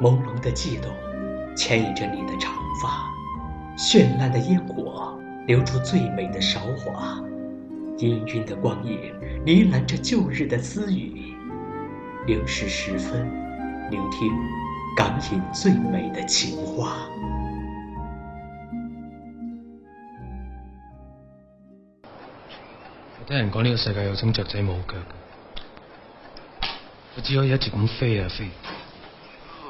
朦胧的悸动，牵引着你的长发；绚烂的烟火，留住最美的韶华；氤氲的光影，呢喃着旧日的私语。零时十分，聆听港引最美的情话。听人讲，呢个世界有种雀仔冇脚，我只可以一直咁飞啊飞。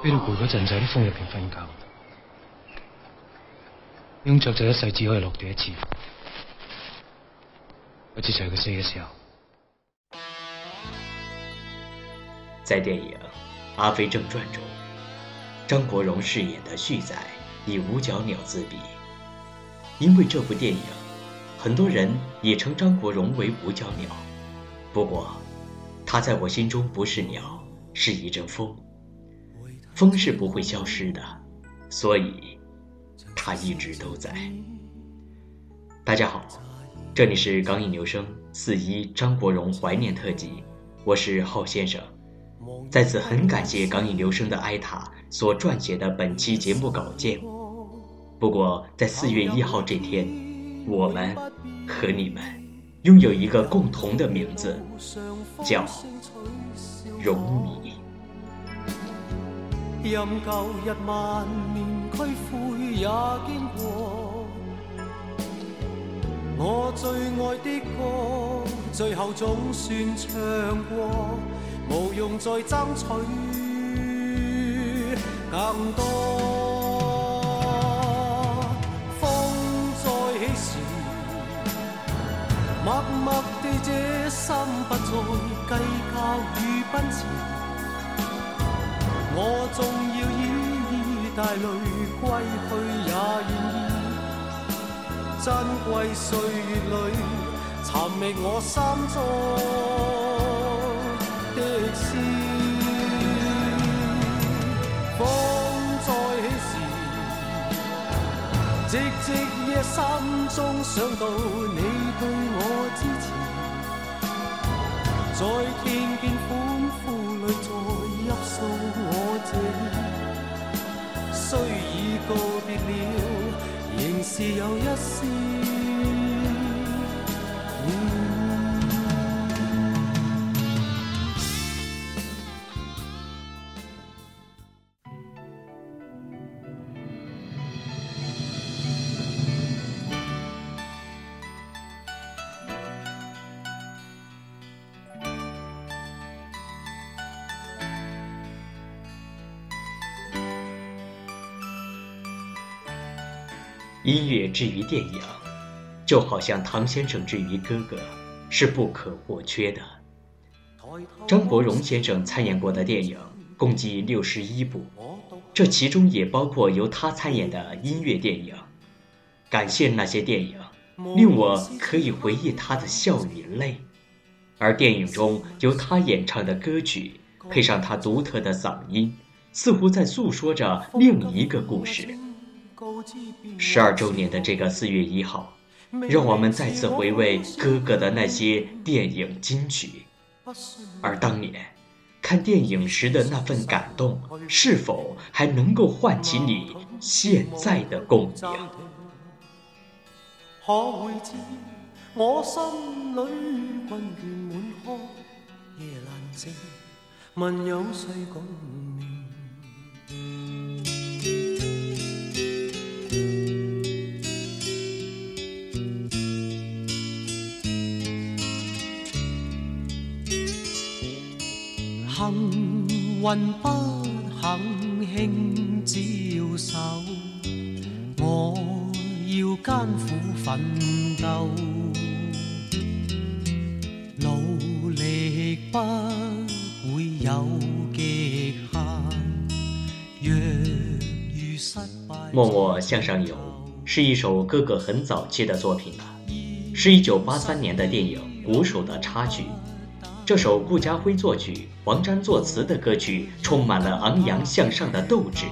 喺度攰嗰阵就喺风入边瞓觉，用雀就一世只可以落地一次，我就在佢死嘅时候。在电影《阿飞正传》中，张国荣饰演的旭仔以五角鸟自比，因为这部电影，很多人也称张国荣为五角鸟。不过，他在我心中不是鸟，是一阵风。风是不会消失的，所以它一直都在。大家好，这里是港影留声四一张国荣怀念特辑，我是浩先生。在此很感谢港影留声的艾塔所撰写的本期节目稿件。不过在四月一号这天，我们和你们拥有一个共同的名字，叫“荣迷”。任旧日万念俱灰也经过，我最爱的歌，最后总算唱过，无用再争取更多。风再起时，默默地这心不再计较与奔驰。我纵要依依带泪归去也愿意，珍贵岁月里寻觅我心中的诗。风再起时，寂寂夜深中想到你对我支持，在天边。告别了，仍是有一丝。音乐之于电影，就好像唐先生之于哥哥，是不可或缺的。张国荣先生参演过的电影共计六十一部，这其中也包括由他参演的音乐电影。感谢那些电影，令我可以回忆他的笑与泪。而电影中由他演唱的歌曲，配上他独特的嗓音，似乎在诉说着另一个故事。十二周年的这个四月一号，让我们再次回味哥哥的那些电影金曲，而当年看电影时的那份感动，是否还能够唤起你现在的共鸣？云不肯轻招手，我要艰苦奋斗，努力不会有极限。若遇失败，默默向上游是一首哥哥很早期的作品了、是一九八三年的电影《鼓手》的插曲。这首顾嘉辉作曲、王詹作词的歌曲，充满了昂扬向上的斗志，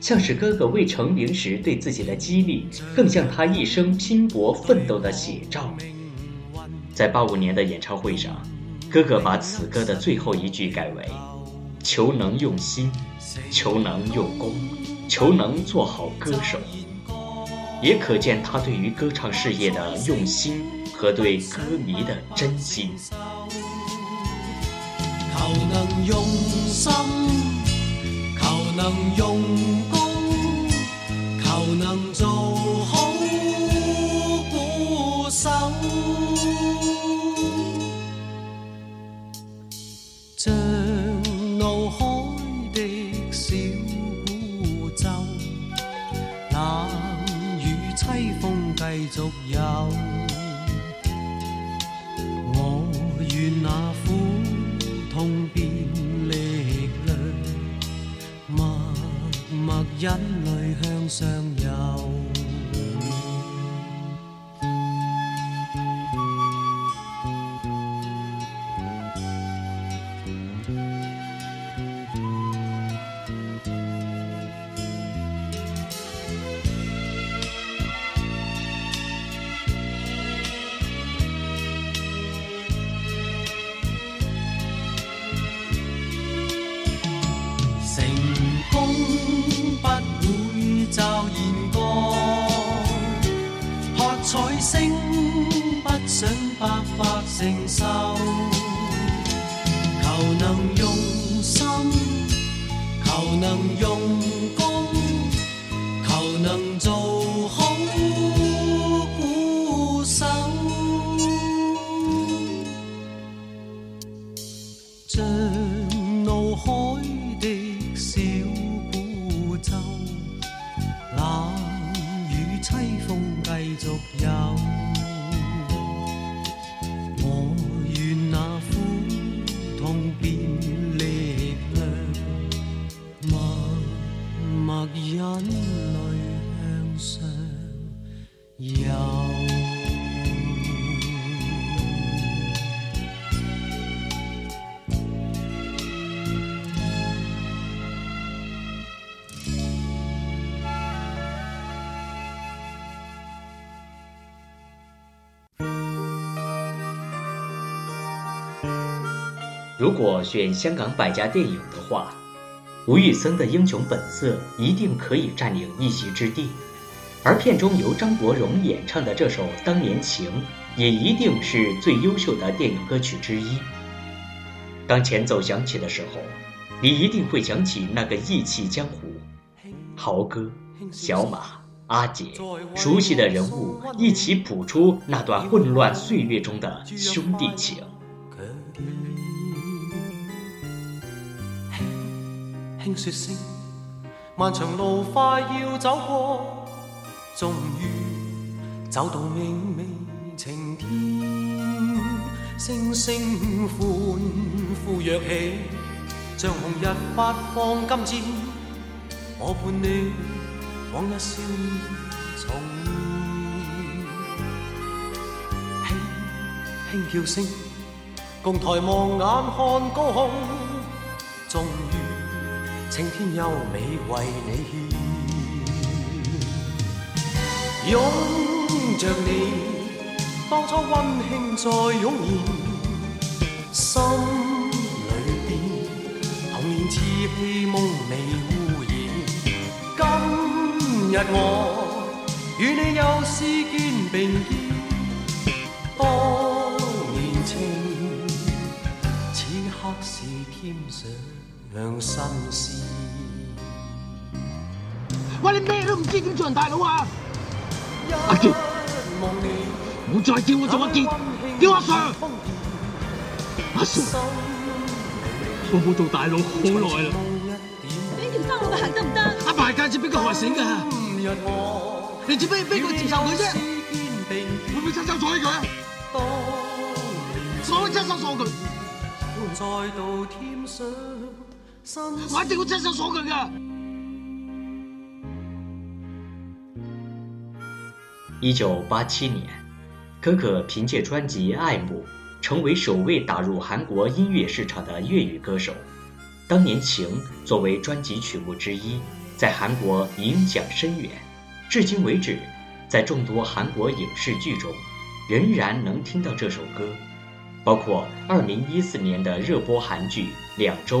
像是哥哥未成名时对自己的激励，更像他一生拼搏奋斗的写照。在八五年的演唱会上，哥哥把此歌的最后一句改为“求能用心，求能用功，求能做好歌手”，也可见他对于歌唱事业的用心和对歌迷的真心。求能用心，求能用功。引泪向上。如果选香港百家电影的话，吴宇森的《英雄本色》一定可以占领一席之地，而片中由张国荣演唱的这首《当年情》，也一定是最优秀的电影歌曲之一。当前奏响起的时候，你一定会想起那个义气江湖、豪哥、小马、阿杰，熟悉的人物一起谱出那段混乱岁月中的兄弟情。听说声，漫长路快要走过，终于走到明媚晴天，声声欢呼跃起，像红日发放金箭。我伴你往日笑面重现，轻轻叫声，共抬望眼看高空。终青天优美为你献，拥着你，当初温馨再涌现，心里边童年稚气梦未污染。今日我与你又视肩并肩，当年情，此刻是添上。喂，你咩都唔知，点做人大佬啊？阿杰，唔好再叫我做阿杰，叫阿尚。阿尚，我做大佬好耐啦。俾条生路咪行得唔得？阿伯戒指俾个何醒噶，你只咩？俾个接受佢啫，会唔会出手阻佢？会唔会手阻佢？我一定会出手所佢噶。一九八七年，可可凭借专辑《爱慕》成为首位打入韩国音乐市场的粤语歌手。当年《情》作为专辑曲目之一，在韩国影响深远，至今为止，在众多韩国影视剧中，仍然能听到这首歌，包括二零一四年的热播韩剧《两周》。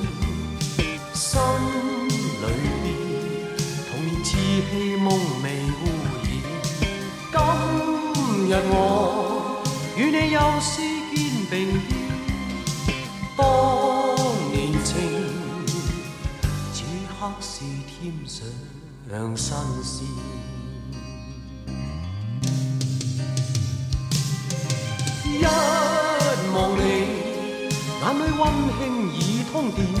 心里边，童年稚气梦未污染。今日我与你又肩并肩，当年情此刻是添上新鲜。一望你，眼里温馨已通电。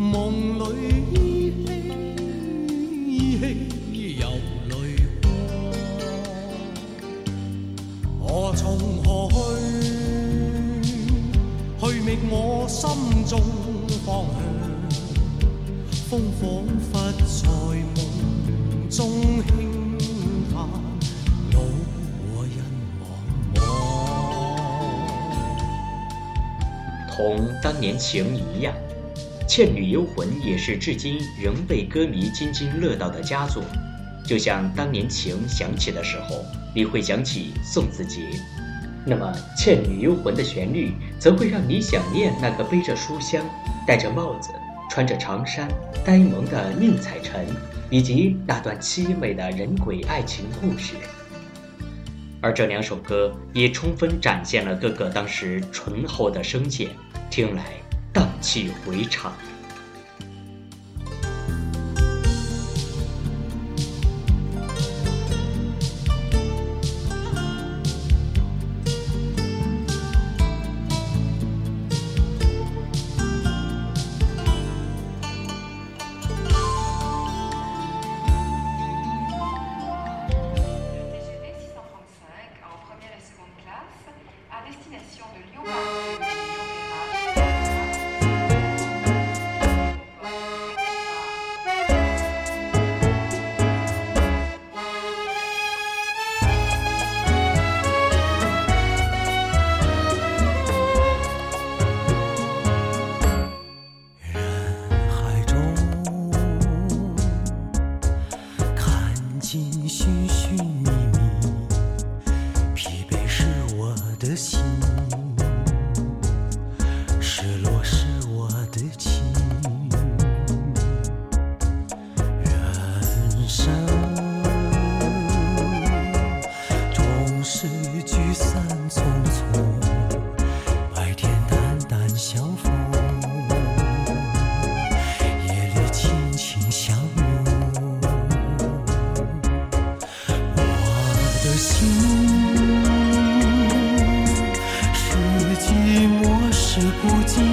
梦里依稀依稀有泪光何从何去去觅我心中方向风仿佛在梦中轻叹路和人茫茫同当年情一样《倩女幽魂》也是至今仍被歌迷津津乐道的佳作，就像当年情响起的时候，你会想起宋子杰，那么《倩女幽魂》的旋律则会让你想念那个背着书箱、戴着帽子、穿着长衫、呆萌的宁采臣，以及那段凄美的人鬼爱情故事。而这两首歌也充分展现了哥哥当时醇厚的声线，听来荡气回肠。是不寂。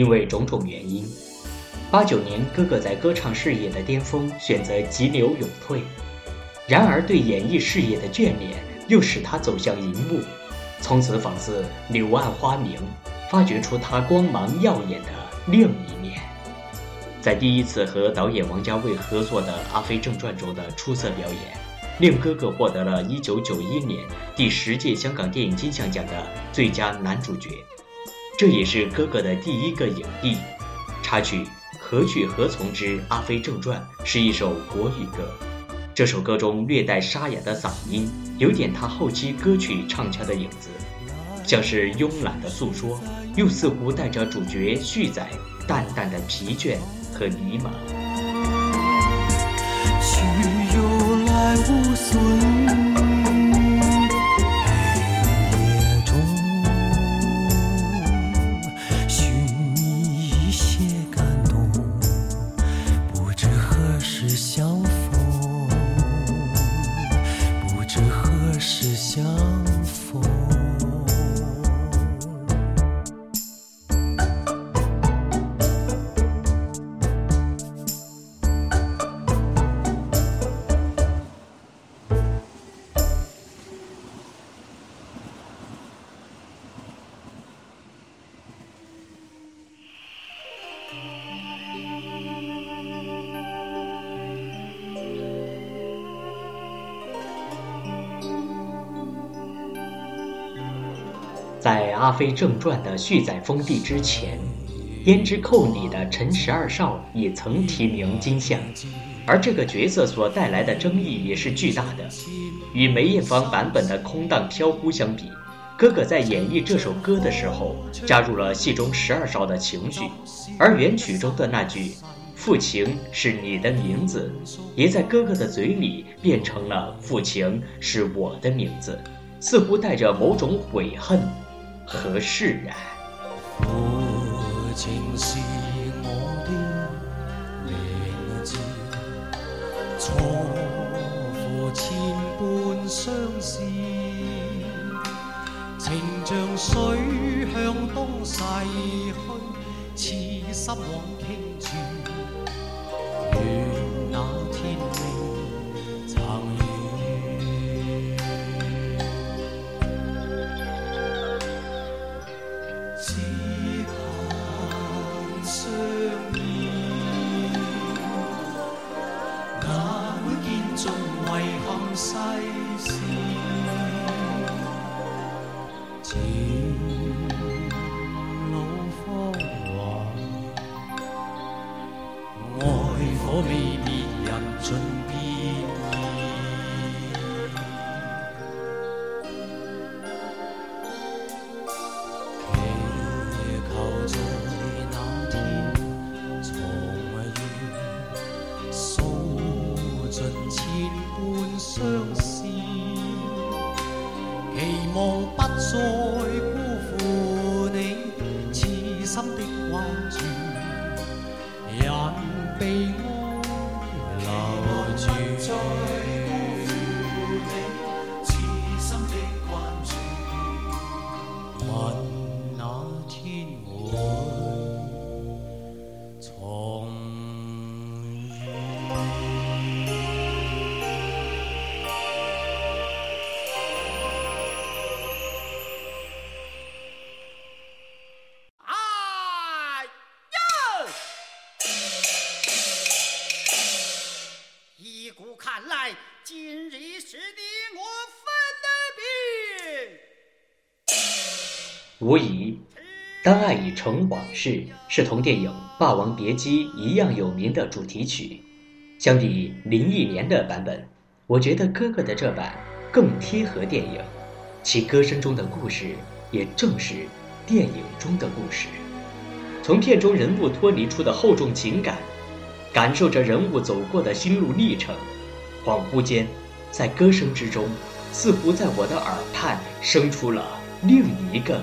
因为种种原因，八九年，哥哥在歌唱事业的巅峰选择急流勇退。然而，对演艺事业的眷恋又使他走向荧幕，从此仿似柳暗花明，发掘出他光芒耀眼的另一面。在第一次和导演王家卫合作的《阿飞正传》中的出色表演，令哥哥获得了一九九一年第十届香港电影金像奖的最佳男主角。这也是哥哥的第一个影帝。插曲《何去何从之阿飞正传》是一首国语歌。这首歌中略带沙哑的嗓音，有点他后期歌曲唱腔的影子，像是慵懒的诉说，又似乎带着主角旭仔淡淡的疲倦和迷茫。去又来，无所啡正传的续载封地之前，《胭脂扣》里的陈十二少也曾提名金像，而这个角色所带来的争议也是巨大的。与梅艳芳版本的空荡飘忽相比，哥哥在演绎这首歌的时候加入了戏中十二少的情绪，而原曲中的那句“父亲是你的名字”也在哥哥的嘴里变成了“父亲是我的名字”，似乎带着某种悔恨。何事啊？父情是我的名字，错付千般相思。情像水向东逝去，痴心枉倾注。无疑，当爱已成往事是同电影《霸王别姬》一样有名的主题曲。相比林忆莲的版本，我觉得哥哥的这版更贴合电影，其歌声中的故事也正是电影中的故事。从片中人物脱离出的厚重情感，感受着人物走过的心路历程，恍惚间，在歌声之中，似乎在我的耳畔生出了另一个。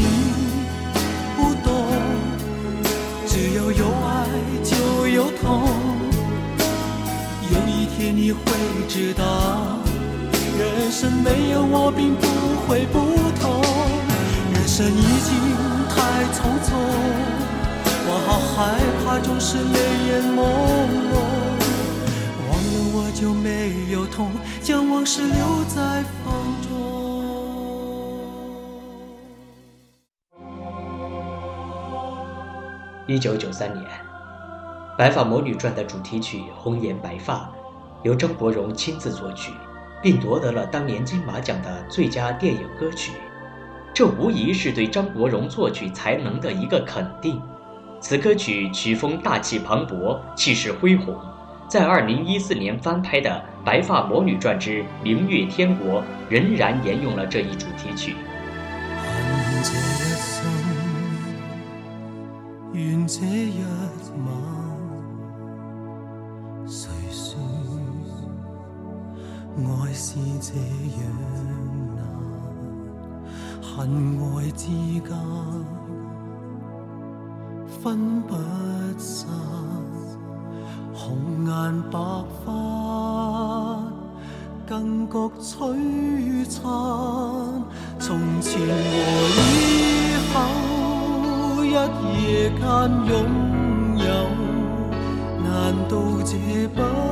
痛有一天你会知道人生没有我并不会不同人生已经太匆匆我好害怕总是泪眼朦胧忘了我就没有痛将往事留在风中一九九三年《白发魔女传》的主题曲《红颜白发》，由张国荣亲自作曲，并夺得了当年金马奖的最佳电影歌曲。这无疑是对张国荣作曲才能的一个肯定。此歌曲曲风大气磅礴，气势恢宏，在2014年翻拍的《白发魔女传之明月天国》仍然沿用了这一主题曲。这愿爱是这样难，恨爱之间分不散，红颜白发更觉璀璨。从前和以后，一夜间拥有，难道这？不？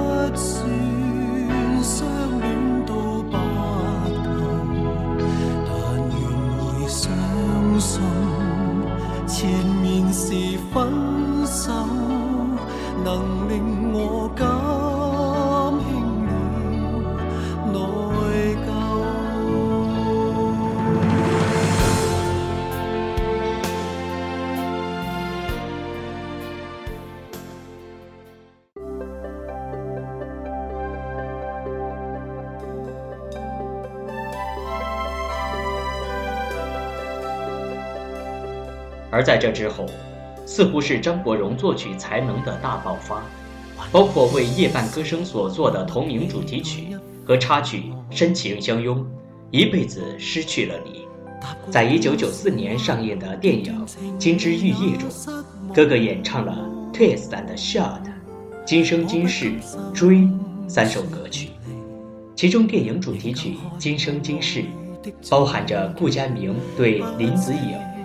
而在这之后，似乎是张国荣作曲才能的大爆发，包括为《夜半歌声》所作的同名主题曲和插曲《深情相拥》，一辈子失去了你。在一九九四年上映的电影《金枝玉叶》中，哥哥演唱了 Twist and shot》、《今生今世》、《追》三首歌曲，其中电影主题曲《今生今世》包含着顾佳明对林子颖。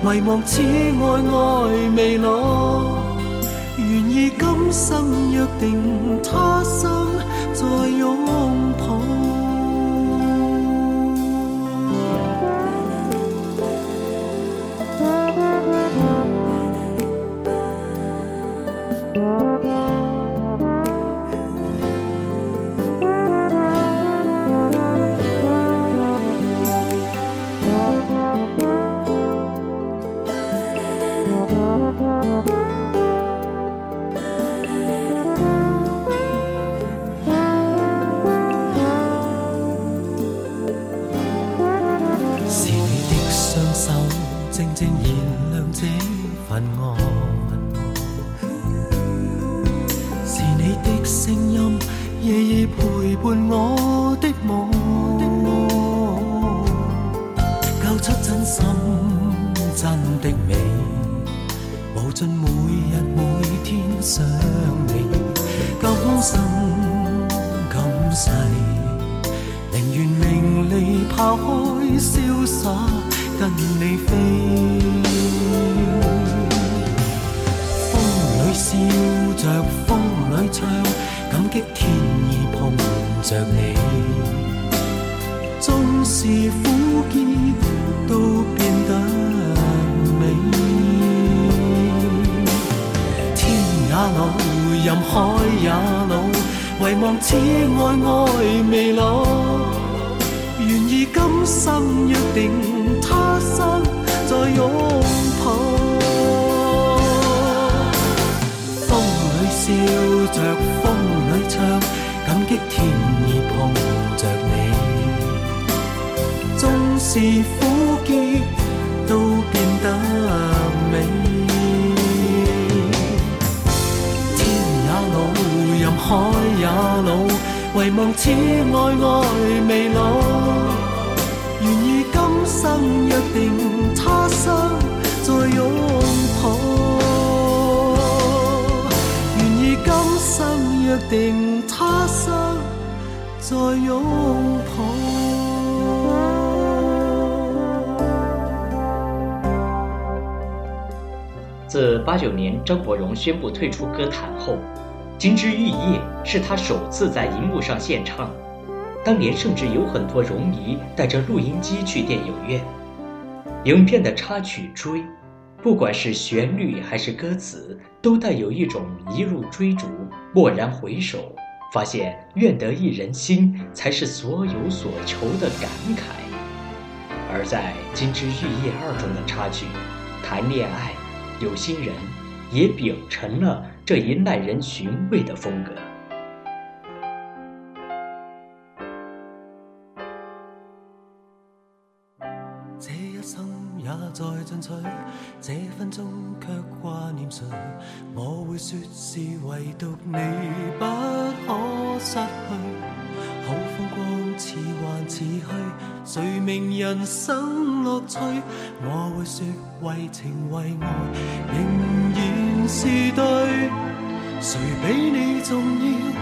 遗忘此爱爱未老，愿意今生约定，他生再拥抱。这份爱，是你的声音，夜夜陪伴我的梦。交出真心，真的美，无尽每日每天想你，今生今世，宁愿名利抛开，潇洒跟你飞。着风里唱，感激天意碰着你，纵是苦涩都变得美。天也老，任海也老，唯望此爱爱未老。愿意今生约定，他生再拥抱。笑着风里唱，感激天意碰着你，纵是苦涩都变得美。天也老，任海也老，唯望此爱爱未老。愿意今生约定，他生再拥抱。定，他生再抱。自八九年张国荣宣布退出歌坛后，《金枝玉叶》是他首次在荧幕上献唱，当年甚至有很多荣迷带着录音机去电影院，影片的插曲《追》。不管是旋律还是歌词，都带有一种一路追逐，蓦然回首，发现愿得一人心才是所有所求的感慨。而在《金枝玉叶二》中的插曲《谈恋爱》，有心人也秉承了这一耐人寻味的风格。再進取，這分鐘卻掛念誰？我會說是唯獨你不可失去。好風光似幻似虛，誰明人生樂趣？我會說為情為愛，仍然是對。誰比你重要？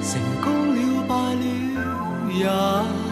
成功了敗了也。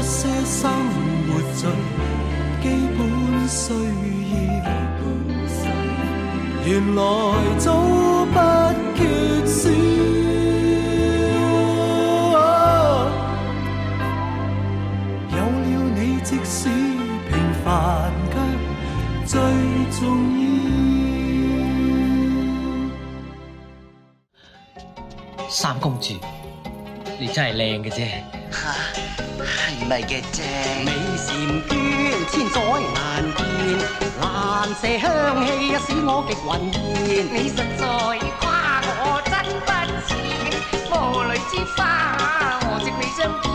一些生活最基本需要。原来早不缺少、啊，有了你，即使平凡却最重要。三公主，你真系靓嘅啫。咪嘅正，美婵娟千载难见，兰舍香气使我极魂牵。你实在夸我真不浅，魔女之花何夕你相见？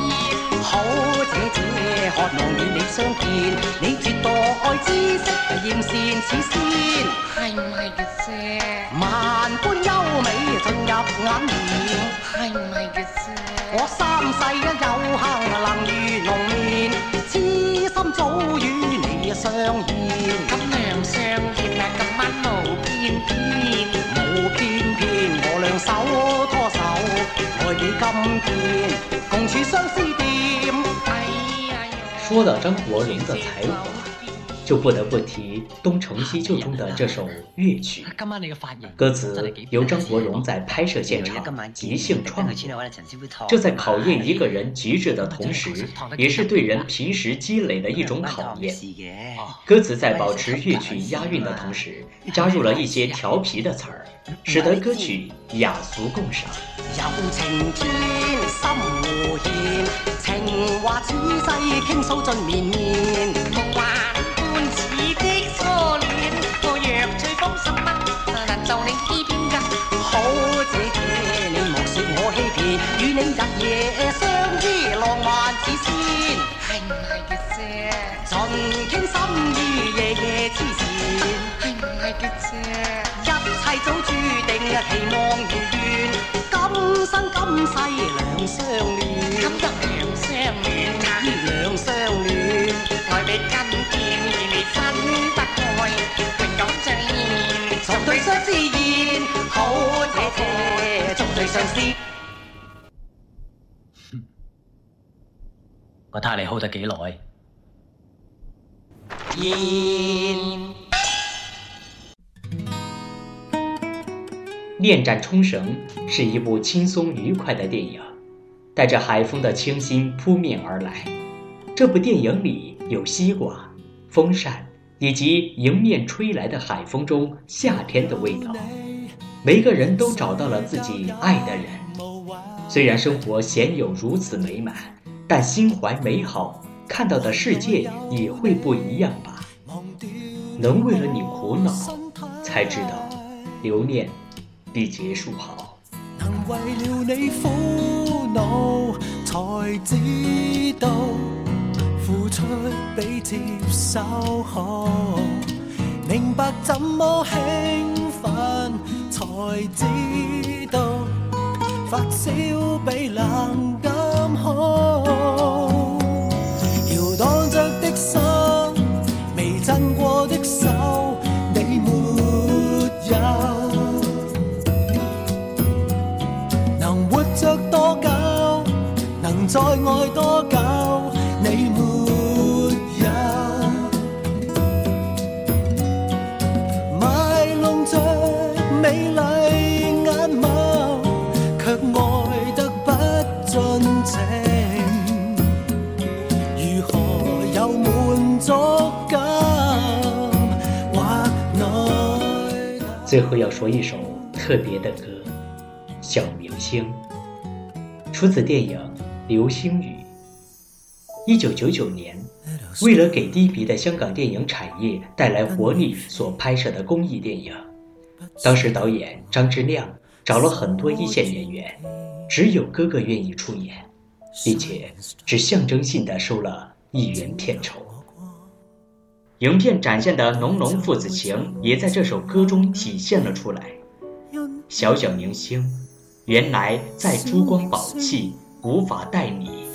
好姐姐，渴望与你相见。你绝代知色艳羡似仙，系咪嘅正？万般优美进入眼帘，系咪嘅正？我三世一有幸能遇龙面，痴心早与你相见。咁娘相见啊，今晚无偏偏，无偏偏我两手拖手，爱你今天共处相思店。哎呀，呀，说到张国荣的才富。就不得不提《东成西就》中的这首乐曲，歌词由张国荣在拍摄现场即兴创作。这在考验一个人极致的同时，也是对人平时积累的一种考验。歌词在保持乐曲押韵的同时，加入了一些调皮的词儿，使得歌曲雅俗共赏。情情天心无话绵绵。苍天心意，夜夜痴缠，系唔系结姐？一切早注定，期望如愿，今生今世两相恋，今生两相恋，两相恋，爱别今见，而分不开，永长相见，纵对相思天好体贴，纵对相思。我睇下你好得几耐。《恋战冲绳》是一部轻松愉快的电影，带着海风的清新扑面而来。这部电影里有西瓜、风扇以及迎面吹来的海风中夏天的味道。每个人都找到了自己爱的人，虽然生活鲜有如此美满，但心怀美好，看到的世界也会不一样吧。能为了你苦恼才知道留念比结束好能为了你苦恼才知道付出比接受好明白怎么兴奋才知道发烧比冷感好摇荡着的心最后要说一首特别的歌，《小明星》。父子电影《流星雨》，一九九九年，为了给低迷的香港电影产业带来活力所拍摄的公益电影。当时导演张之亮找了很多一线演员，只有哥哥愿意出演，并且只象征性的收了一元片酬。影片展现的浓浓父子情也在这首歌中体现了出来。小小明星。原来在珠光宝气无法待你，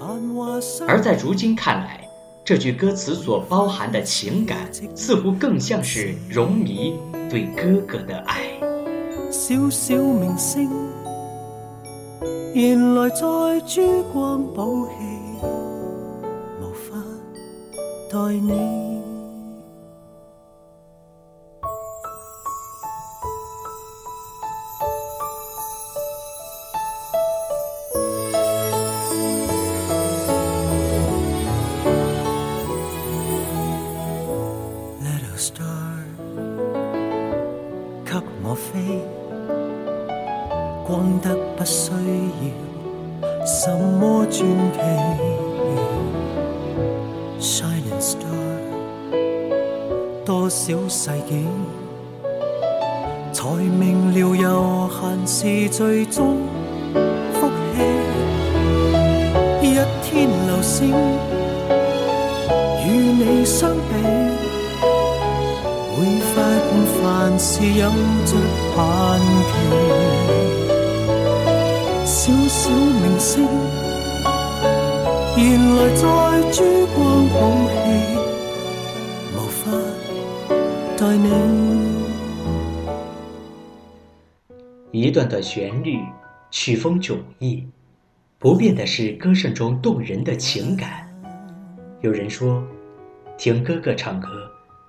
而在如今看来，这句歌词所包含的情感似乎更像是容迷对哥哥的爱。小小明星，原来在珠光宝气无法待你。什么传奇？Shining star，多少世纪才明了有限是最终福气？一天流星与你相比，会发现凡事有着限期。无法你。一段段旋律，曲风迥异，不变的是歌声中动人的情感。有人说，听哥哥唱歌，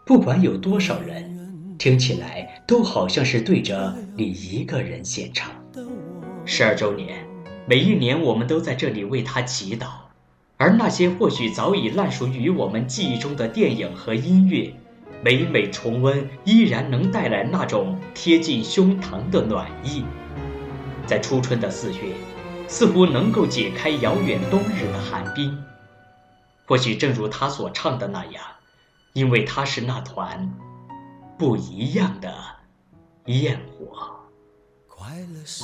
不管有多少人，听起来都好像是对着你一个人献唱。十二周年，每一年我们都在这里为他祈祷。而那些或许早已烂熟于我们记忆中的电影和音乐，每每重温，依然能带来那种贴近胸膛的暖意。在初春的四月，似乎能够解开遥远冬日的寒冰。或许正如他所唱的那样，因为他是那团不一样的焰火。快乐是。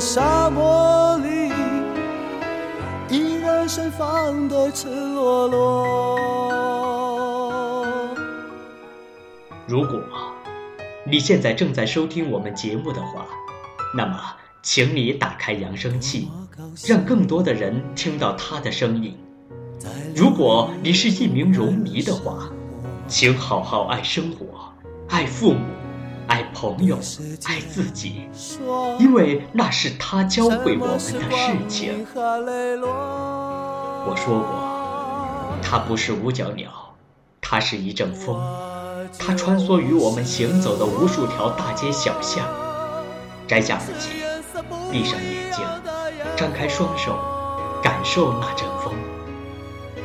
沙漠里，赤裸裸。如果你现在正在收听我们节目的话，那么请你打开扬声器，让更多的人听到他的声音。如果你是一名荣迷的话，请好好爱生活，爱父母。朋友，爱自己，因为那是他教会我们的事情。我说过，他不是五角鸟，他是一阵风，他穿梭于我们行走的无数条大街小巷。摘下耳机，闭上眼睛，张开双手，感受那阵风。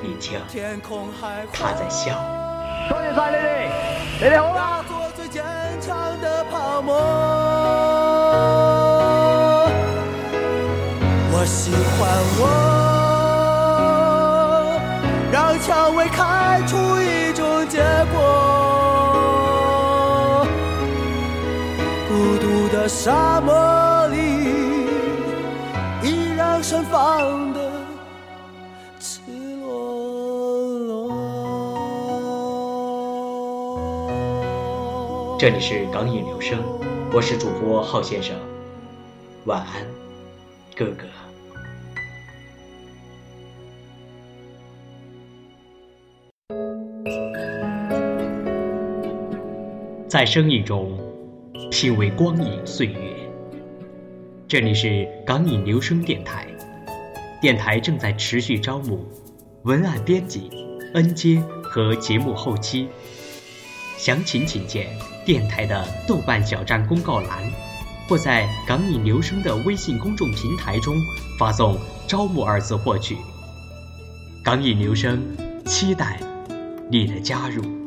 你听，他在笑。兄弟我，我喜欢我，让蔷薇开出一种结果，孤独的沙漠。这里是港影留声，我是主播浩先生，晚安，哥哥。在生意中品味光影岁月。这里是港影留声电台，电台正在持续招募文案编辑、N 阶和节目后期，详情请见。电台的豆瓣小站公告栏，或在港影留声的微信公众平台中发送“招募”二字获取。港影留声，期待你的加入。